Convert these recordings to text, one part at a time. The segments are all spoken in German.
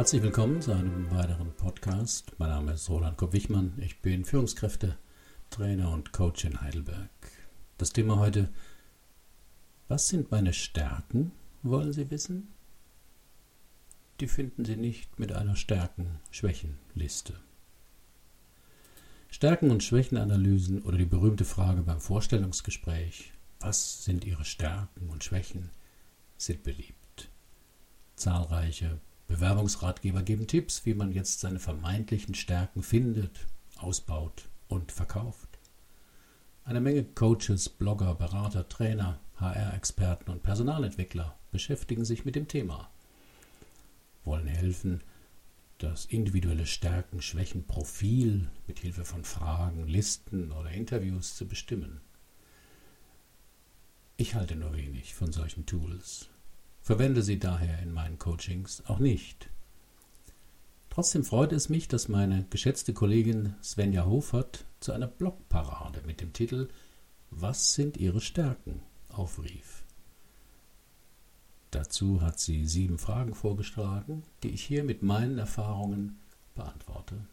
Herzlich willkommen zu einem weiteren Podcast. Mein Name ist Roland Kopp-Wichmann. Ich bin Führungskräfte, Trainer und Coach in Heidelberg. Das Thema heute: Was sind meine Stärken? Wollen Sie wissen? Die finden Sie nicht mit einer Stärken-Schwächen-Liste. Stärken- und Schwächenanalysen oder die berühmte Frage beim Vorstellungsgespräch: Was sind Ihre Stärken und Schwächen? sind beliebt. Zahlreiche Bewerbungsratgeber geben Tipps, wie man jetzt seine vermeintlichen Stärken findet, ausbaut und verkauft. Eine Menge Coaches, Blogger, Berater, Trainer, HR-Experten und Personalentwickler beschäftigen sich mit dem Thema, wollen helfen, das individuelle Stärken-Schwächen-Profil mit Hilfe von Fragen, Listen oder Interviews zu bestimmen. Ich halte nur wenig von solchen Tools verwende sie daher in meinen Coachings auch nicht. Trotzdem freut es mich, dass meine geschätzte Kollegin Svenja Hofert zu einer Blogparade mit dem Titel Was sind Ihre Stärken aufrief. Dazu hat sie sieben Fragen vorgeschlagen, die ich hier mit meinen Erfahrungen beantworte.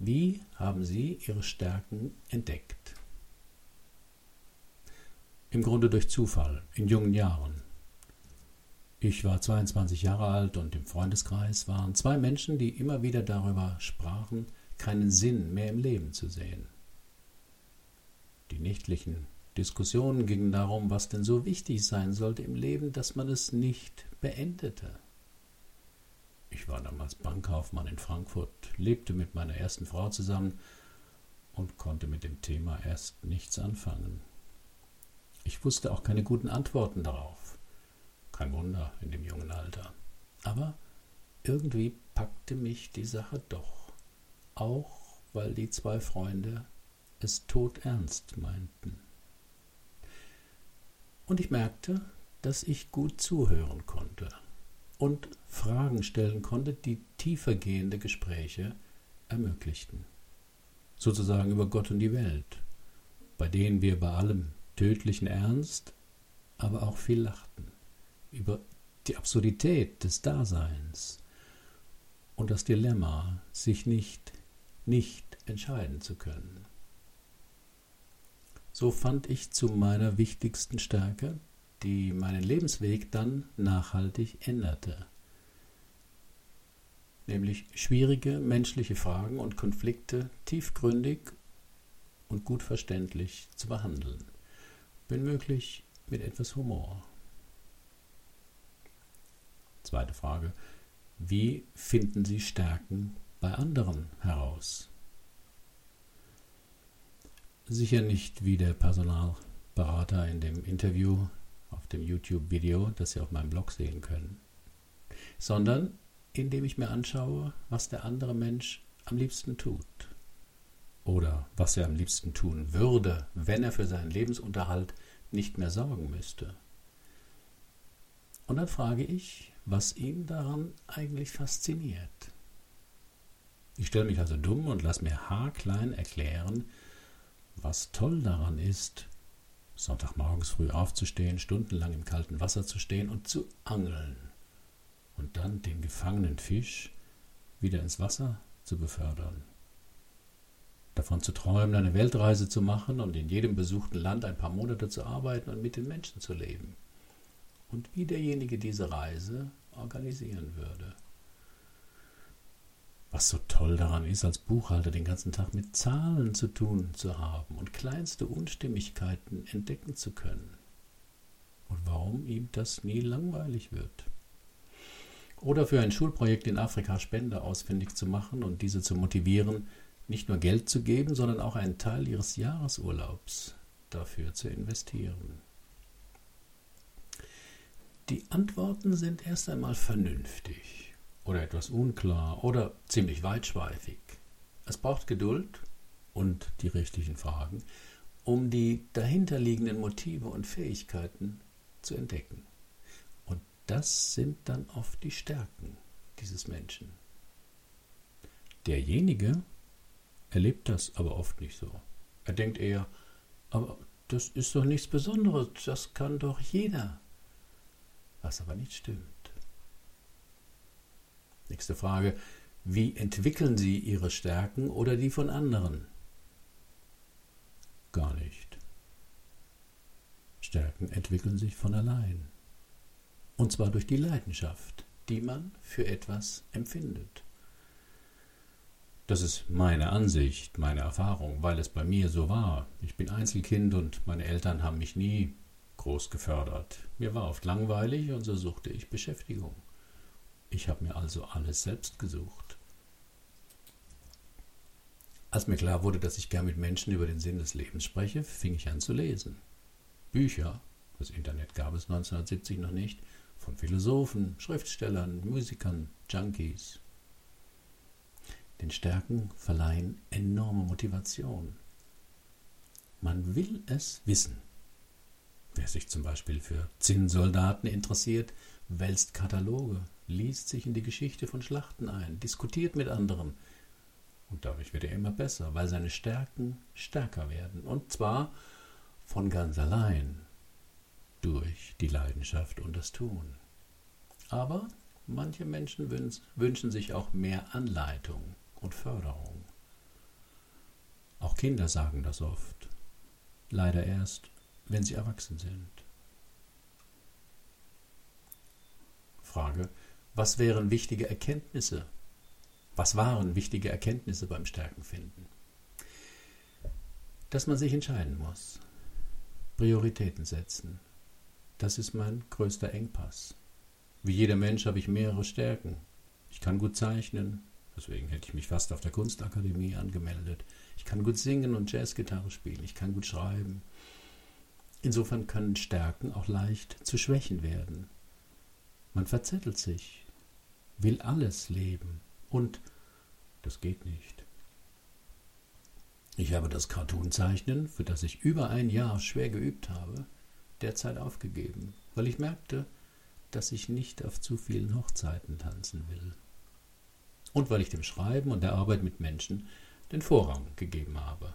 Wie haben Sie Ihre Stärken entdeckt? Im Grunde durch Zufall, in jungen Jahren. Ich war 22 Jahre alt und im Freundeskreis waren zwei Menschen, die immer wieder darüber sprachen, keinen Sinn mehr im Leben zu sehen. Die nächtlichen Diskussionen gingen darum, was denn so wichtig sein sollte im Leben, dass man es nicht beendete. Ich war damals Bankkaufmann in Frankfurt, lebte mit meiner ersten Frau zusammen und konnte mit dem Thema erst nichts anfangen. Ich wusste auch keine guten Antworten darauf. Kein Wunder in dem jungen Alter. Aber irgendwie packte mich die Sache doch. Auch weil die zwei Freunde es todernst meinten. Und ich merkte, dass ich gut zuhören konnte und Fragen stellen konnte, die tiefergehende Gespräche ermöglichten. Sozusagen über Gott und die Welt, bei denen wir bei allem tödlichen Ernst, aber auch viel lachten über die Absurdität des Daseins und das Dilemma, sich nicht, nicht entscheiden zu können. So fand ich zu meiner wichtigsten Stärke, die meinen Lebensweg dann nachhaltig änderte, nämlich schwierige menschliche Fragen und Konflikte tiefgründig und gut verständlich zu behandeln wenn möglich mit etwas Humor. Zweite Frage. Wie finden Sie Stärken bei anderen heraus? Sicher nicht wie der Personalberater in dem Interview auf dem YouTube-Video, das Sie auf meinem Blog sehen können, sondern indem ich mir anschaue, was der andere Mensch am liebsten tut oder was er am liebsten tun würde, wenn er für seinen Lebensunterhalt nicht mehr sorgen müsste. Und dann frage ich, was ihn daran eigentlich fasziniert. Ich stelle mich also dumm und lasse mir haarklein erklären, was toll daran ist, Sonntagmorgens früh aufzustehen, stundenlang im kalten Wasser zu stehen und zu angeln und dann den gefangenen Fisch wieder ins Wasser zu befördern davon zu träumen, eine Weltreise zu machen und in jedem besuchten Land ein paar Monate zu arbeiten und mit den Menschen zu leben. Und wie derjenige diese Reise organisieren würde. Was so toll daran ist, als Buchhalter den ganzen Tag mit Zahlen zu tun zu haben und kleinste Unstimmigkeiten entdecken zu können. Und warum ihm das nie langweilig wird. Oder für ein Schulprojekt in Afrika Spender ausfindig zu machen und diese zu motivieren, nicht nur Geld zu geben, sondern auch einen Teil ihres Jahresurlaubs dafür zu investieren. Die Antworten sind erst einmal vernünftig oder etwas unklar oder ziemlich weitschweifig. Es braucht Geduld und die richtigen Fragen, um die dahinterliegenden Motive und Fähigkeiten zu entdecken. Und das sind dann oft die Stärken dieses Menschen. Derjenige, erlebt das aber oft nicht so. Er denkt eher, aber das ist doch nichts Besonderes, das kann doch jeder. Was aber nicht stimmt. Nächste Frage. Wie entwickeln Sie Ihre Stärken oder die von anderen? Gar nicht. Stärken entwickeln sich von allein. Und zwar durch die Leidenschaft, die man für etwas empfindet. Das ist meine Ansicht, meine Erfahrung, weil es bei mir so war. Ich bin Einzelkind und meine Eltern haben mich nie groß gefördert. Mir war oft langweilig und so suchte ich Beschäftigung. Ich habe mir also alles selbst gesucht. Als mir klar wurde, dass ich gern mit Menschen über den Sinn des Lebens spreche, fing ich an zu lesen. Bücher, das Internet gab es 1970 noch nicht, von Philosophen, Schriftstellern, Musikern, Junkies, den Stärken verleihen enorme Motivation. Man will es wissen. Wer sich zum Beispiel für Zinnsoldaten interessiert, wälzt Kataloge, liest sich in die Geschichte von Schlachten ein, diskutiert mit anderen. Und dadurch wird er immer besser, weil seine Stärken stärker werden. Und zwar von ganz allein durch die Leidenschaft und das Tun. Aber manche Menschen wünschen sich auch mehr Anleitung und Förderung. Auch Kinder sagen das oft. Leider erst, wenn sie erwachsen sind. Frage, was wären wichtige Erkenntnisse? Was waren wichtige Erkenntnisse beim Stärkenfinden? Dass man sich entscheiden muss. Prioritäten setzen. Das ist mein größter Engpass. Wie jeder Mensch habe ich mehrere Stärken. Ich kann gut zeichnen, Deswegen hätte ich mich fast auf der Kunstakademie angemeldet. Ich kann gut singen und Jazzgitarre spielen. Ich kann gut schreiben. Insofern können Stärken auch leicht zu Schwächen werden. Man verzettelt sich, will alles leben und das geht nicht. Ich habe das Cartoonzeichnen, für das ich über ein Jahr schwer geübt habe, derzeit aufgegeben, weil ich merkte, dass ich nicht auf zu vielen Hochzeiten tanzen will und weil ich dem Schreiben und der Arbeit mit Menschen den Vorrang gegeben habe.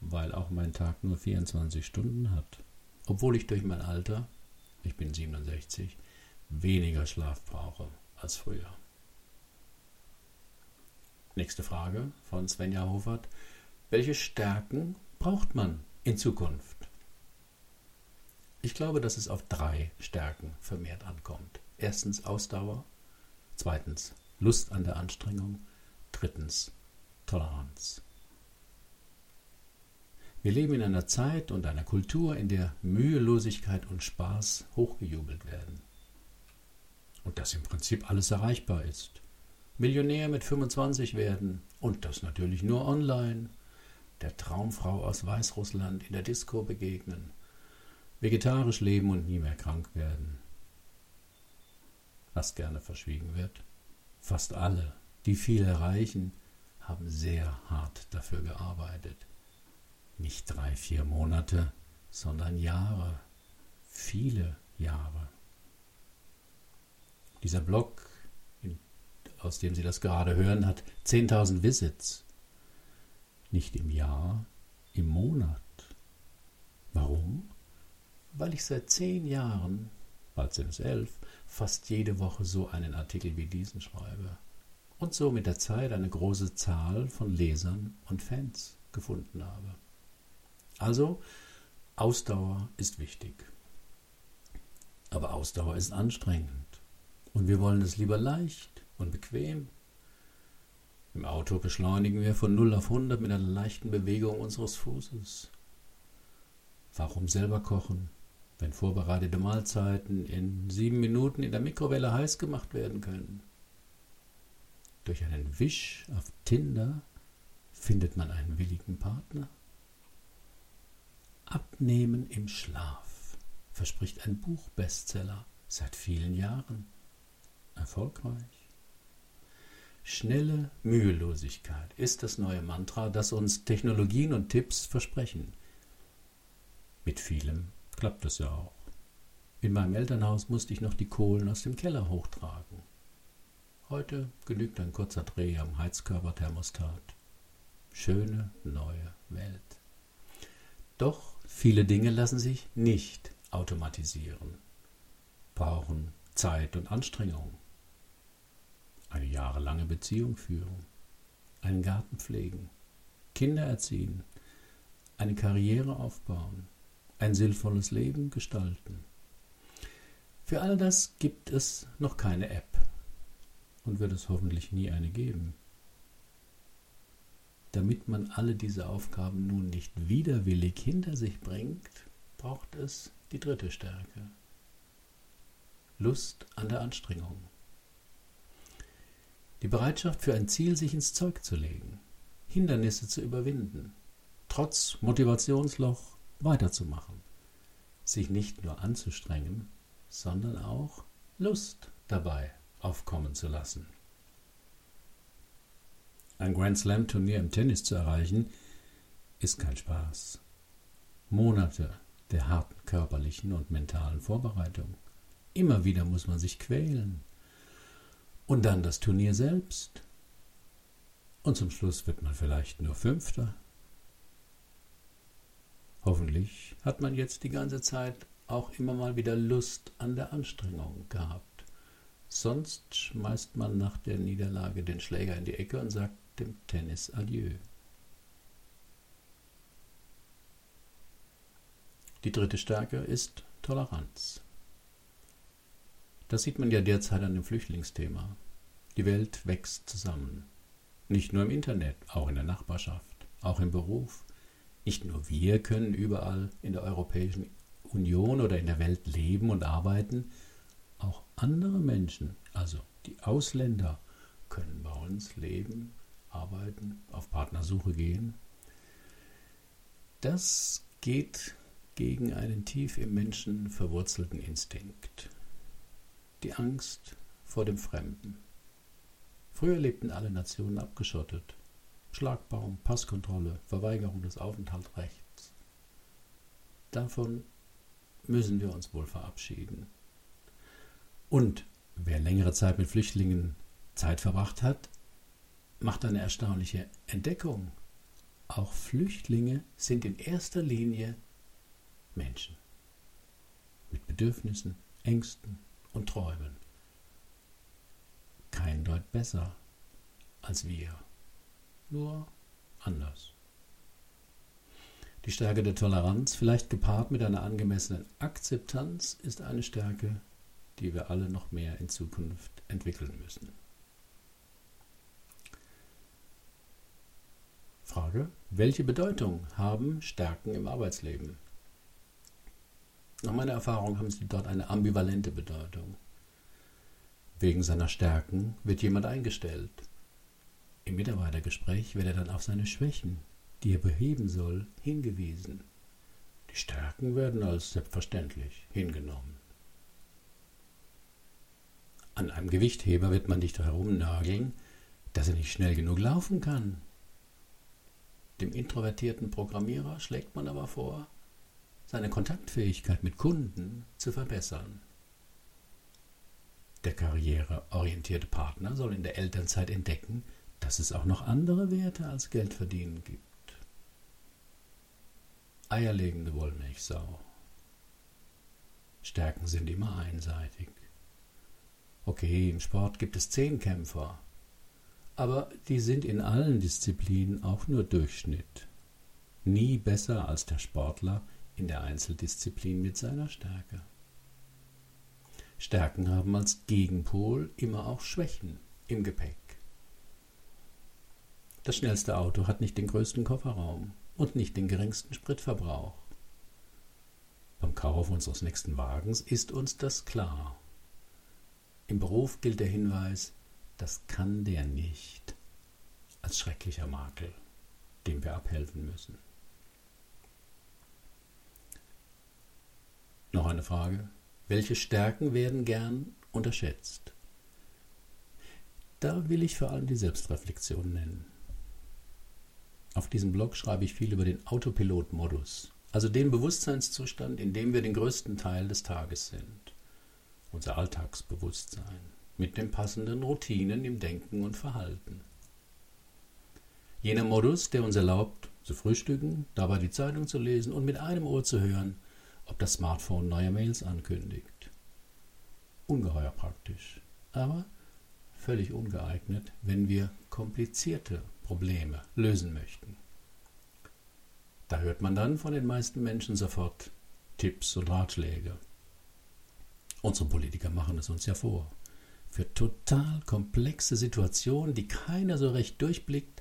Weil auch mein Tag nur 24 Stunden hat, obwohl ich durch mein Alter, ich bin 67, weniger Schlaf brauche als früher. Nächste Frage von Svenja Hofert. Welche Stärken braucht man in Zukunft? Ich glaube, dass es auf drei Stärken vermehrt ankommt. Erstens Ausdauer, zweitens Lust an der Anstrengung. Drittens Toleranz. Wir leben in einer Zeit und einer Kultur, in der Mühelosigkeit und Spaß hochgejubelt werden. Und dass im Prinzip alles erreichbar ist. Millionär mit 25 werden und das natürlich nur online. Der Traumfrau aus Weißrussland in der Disco begegnen. Vegetarisch leben und nie mehr krank werden. Was gerne verschwiegen wird. Fast alle, die viel erreichen, haben sehr hart dafür gearbeitet. Nicht drei, vier Monate, sondern Jahre, viele Jahre. Dieser Blog, aus dem Sie das gerade hören, hat 10.000 Visits. Nicht im Jahr, im Monat. Warum? Weil ich seit zehn Jahren, bald sind es elf, fast jede Woche so einen Artikel wie diesen schreibe und so mit der Zeit eine große Zahl von Lesern und Fans gefunden habe. Also, Ausdauer ist wichtig. Aber Ausdauer ist anstrengend und wir wollen es lieber leicht und bequem. Im Auto beschleunigen wir von 0 auf 100 mit einer leichten Bewegung unseres Fußes. Warum selber kochen? Wenn vorbereitete Mahlzeiten in sieben Minuten in der Mikrowelle heiß gemacht werden können. Durch einen Wisch auf Tinder findet man einen willigen Partner. Abnehmen im Schlaf verspricht ein Buchbestseller seit vielen Jahren. Erfolgreich. Schnelle Mühelosigkeit ist das neue Mantra, das uns Technologien und Tipps versprechen. Mit vielem klappt es ja auch. In meinem Elternhaus musste ich noch die Kohlen aus dem Keller hochtragen. Heute genügt ein kurzer Dreh am Heizkörperthermostat. Schöne neue Welt. Doch viele Dinge lassen sich nicht automatisieren, brauchen Zeit und Anstrengung. eine jahrelange Beziehung führen, einen Garten pflegen, Kinder erziehen, eine Karriere aufbauen, ein sinnvolles Leben gestalten. Für all das gibt es noch keine App und wird es hoffentlich nie eine geben. Damit man alle diese Aufgaben nun nicht widerwillig hinter sich bringt, braucht es die dritte Stärke. Lust an der Anstrengung. Die Bereitschaft für ein Ziel, sich ins Zeug zu legen, Hindernisse zu überwinden, trotz Motivationsloch weiterzumachen, sich nicht nur anzustrengen, sondern auch Lust dabei aufkommen zu lassen. Ein Grand Slam Turnier im Tennis zu erreichen, ist kein Spaß. Monate der harten körperlichen und mentalen Vorbereitung. Immer wieder muss man sich quälen. Und dann das Turnier selbst. Und zum Schluss wird man vielleicht nur Fünfter. Hoffentlich hat man jetzt die ganze Zeit auch immer mal wieder Lust an der Anstrengung gehabt. Sonst schmeißt man nach der Niederlage den Schläger in die Ecke und sagt dem Tennis Adieu. Die dritte Stärke ist Toleranz. Das sieht man ja derzeit an dem Flüchtlingsthema. Die Welt wächst zusammen. Nicht nur im Internet, auch in der Nachbarschaft, auch im Beruf. Nicht nur wir können überall in der Europäischen Union oder in der Welt leben und arbeiten, auch andere Menschen, also die Ausländer, können bei uns leben, arbeiten, auf Partnersuche gehen. Das geht gegen einen tief im Menschen verwurzelten Instinkt. Die Angst vor dem Fremden. Früher lebten alle Nationen abgeschottet. Schlagbaum, Passkontrolle, Verweigerung des Aufenthaltsrechts. Davon müssen wir uns wohl verabschieden. Und wer längere Zeit mit Flüchtlingen Zeit verbracht hat, macht eine erstaunliche Entdeckung. Auch Flüchtlinge sind in erster Linie Menschen mit Bedürfnissen, Ängsten und Träumen. Kein Deut besser als wir, nur anders. Die Stärke der Toleranz, vielleicht gepaart mit einer angemessenen Akzeptanz, ist eine Stärke, die wir alle noch mehr in Zukunft entwickeln müssen. Frage, welche Bedeutung haben Stärken im Arbeitsleben? Nach meiner Erfahrung haben sie dort eine ambivalente Bedeutung. Wegen seiner Stärken wird jemand eingestellt. Im Mitarbeitergespräch wird er dann auf seine Schwächen, die er beheben soll, hingewiesen. Die Stärken werden als selbstverständlich hingenommen. An einem Gewichtheber wird man nicht herumnageln, dass er nicht schnell genug laufen kann. Dem introvertierten Programmierer schlägt man aber vor, seine Kontaktfähigkeit mit Kunden zu verbessern. Der karriereorientierte Partner soll in der Elternzeit entdecken, dass es auch noch andere Werte als Geld verdienen gibt. Eierlegende Wollmilchsau. Stärken sind immer einseitig. Okay, im Sport gibt es zehn Kämpfer, aber die sind in allen Disziplinen auch nur Durchschnitt. Nie besser als der Sportler, in der Einzeldisziplin mit seiner Stärke. Stärken haben als Gegenpol immer auch Schwächen im Gepäck. Das schnellste Auto hat nicht den größten Kofferraum und nicht den geringsten Spritverbrauch. Beim Kauf unseres nächsten Wagens ist uns das klar. Im Beruf gilt der Hinweis, das kann der nicht, als schrecklicher Makel, dem wir abhelfen müssen. Noch eine Frage. Welche Stärken werden gern unterschätzt? Da will ich vor allem die Selbstreflexion nennen. Auf diesem Blog schreibe ich viel über den Autopilot-Modus, also den Bewusstseinszustand, in dem wir den größten Teil des Tages sind. Unser Alltagsbewusstsein mit den passenden Routinen im Denken und Verhalten. Jener Modus, der uns erlaubt, zu frühstücken, dabei die Zeitung zu lesen und mit einem Ohr zu hören, ob das Smartphone neue Mails ankündigt. Ungeheuer praktisch, aber völlig ungeeignet, wenn wir komplizierte Probleme lösen möchten. Da hört man dann von den meisten Menschen sofort Tipps und Ratschläge. Unsere Politiker machen es uns ja vor. Für total komplexe Situationen, die keiner so recht durchblickt,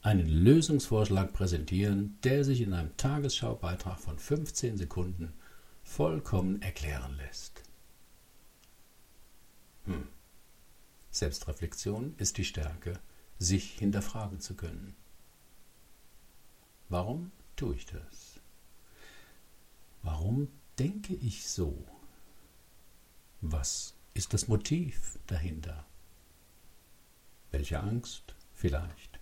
einen Lösungsvorschlag präsentieren, der sich in einem Tagesschaubeitrag von 15 Sekunden vollkommen erklären lässt. Hm. Selbstreflexion ist die Stärke, sich hinterfragen zu können. Warum tue ich das? Warum denke ich so? Was ist das Motiv dahinter? Welche Angst vielleicht?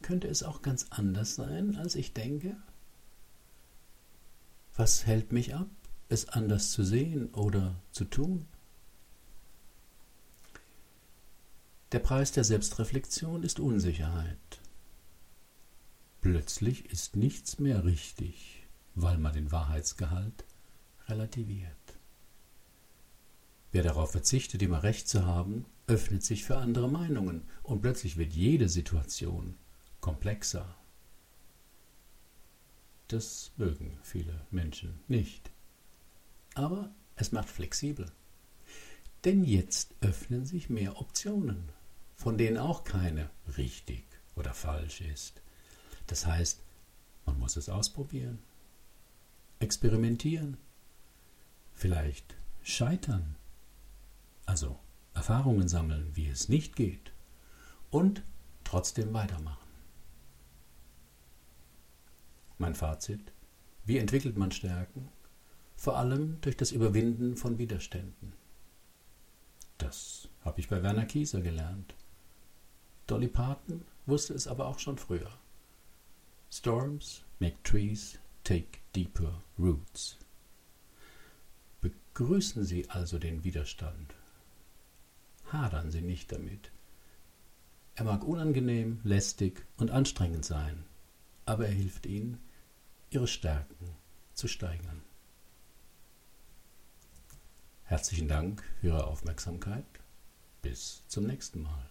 Könnte es auch ganz anders sein, als ich denke? Was hält mich ab, es anders zu sehen oder zu tun? Der Preis der Selbstreflexion ist Unsicherheit. Plötzlich ist nichts mehr richtig, weil man den Wahrheitsgehalt relativiert. Wer darauf verzichtet, immer recht zu haben, öffnet sich für andere Meinungen und plötzlich wird jede Situation komplexer. Das mögen viele Menschen nicht. Aber es macht flexibel. Denn jetzt öffnen sich mehr Optionen, von denen auch keine richtig oder falsch ist. Das heißt, man muss es ausprobieren, experimentieren, vielleicht scheitern, also Erfahrungen sammeln, wie es nicht geht und trotzdem weitermachen. Mein Fazit, wie entwickelt man Stärken? Vor allem durch das Überwinden von Widerständen. Das habe ich bei Werner Kieser gelernt. Dolly Parton wusste es aber auch schon früher. Storms make trees take deeper roots. Begrüßen Sie also den Widerstand. Hadern Sie nicht damit. Er mag unangenehm, lästig und anstrengend sein, aber er hilft Ihnen, Ihre Stärken zu steigern. Herzlichen Dank für Ihre Aufmerksamkeit. Bis zum nächsten Mal.